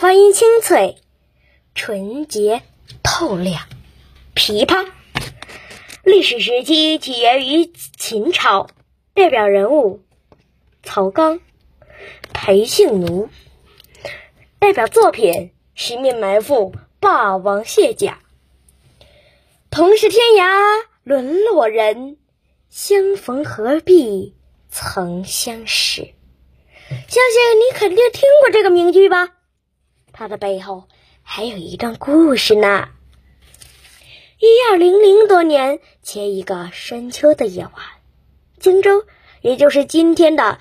发音清脆，纯洁透亮。琵琶，历史时期起源于秦朝，代表人物曹刚、裴姓奴，代表作品《十面埋伏》《霸王卸甲》。同是天涯沦落人，相逢何必曾相识。相信你肯定听过这个名句吧？它的背后还有一段故事呢。一二零零多年前，一个深秋的夜晚，荆州，也就是今天的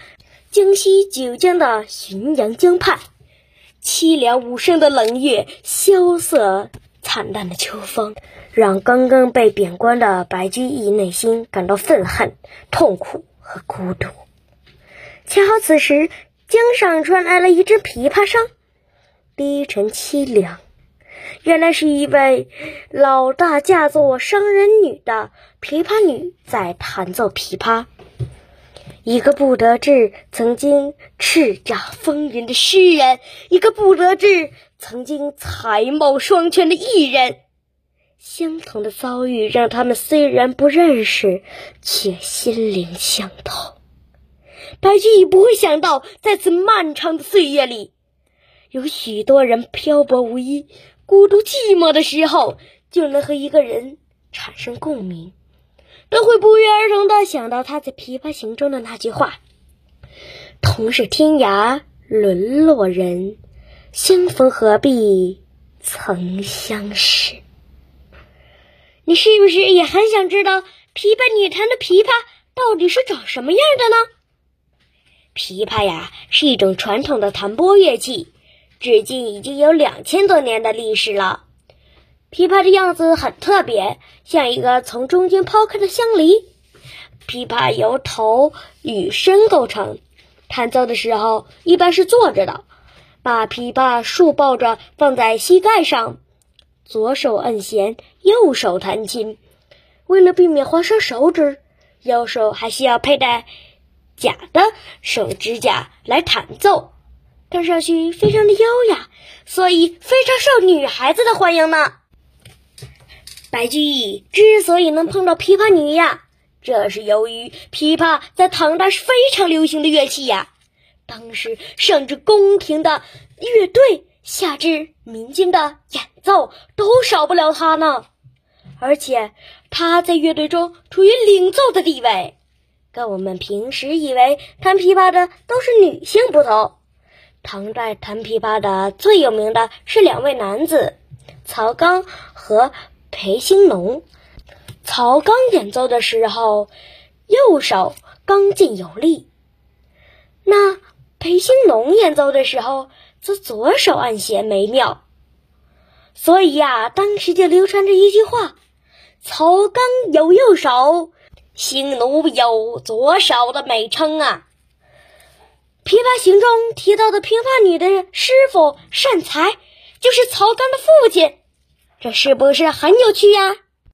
京西九江的浔阳江畔，凄凉无声的冷月，萧瑟惨淡的秋风，让刚刚被贬官的白居易内心感到愤恨、痛苦和孤独。恰好此时，江上传来了一阵琵琶声，低沉凄凉。原来是一位老大嫁作商人女的琵琶女在弹奏琵琶。一个不得志、曾经叱咤风云的诗人，一个不得志、曾经才貌双全的艺人，相同的遭遇让他们虽然不认识，却心灵相通。白居易不会想到，在此漫长的岁月里，有许多人漂泊无依、孤独寂寞的时候，就能和一个人产生共鸣，都会不约而同的想到他在《琵琶行》中的那句话：“同是天涯沦落人，相逢何必曾相识。”你是不是也很想知道琵琶女弹的琵琶到底是长什么样的呢？琵琶呀，是一种传统的弹拨乐器，至今已经有两千多年的历史了。琵琶的样子很特别，像一个从中间抛开的香梨。琵琶由头与身构成，弹奏的时候一般是坐着的，把琵琶竖抱着放在膝盖上，左手按弦，右手弹琴。为了避免划伤手指，右手还需要佩戴。假的手指甲来弹奏，看上去非常的优雅，所以非常受女孩子的欢迎呢。白居易之所以能碰到琵琶女呀，这是由于琵琶在唐代是非常流行的乐器呀。当时上至宫廷的乐队，下至民间的演奏，都少不了它呢。而且它在乐队中处于领奏的地位。跟我们平时以为弹琵琶的都是女性不同，唐代弹琵琶的最有名的是两位男子，曹刚和裴兴农。曹刚演奏的时候，右手刚劲有力；那裴兴农演奏的时候，则左手按弦美妙。所以呀，当时就流传着一句话：“曹刚有右手。”兴奴有左手的美称啊，《琵琶行》中提到的琵琶女的师傅善才，就是曹刚的父亲，这是不是很有趣呀？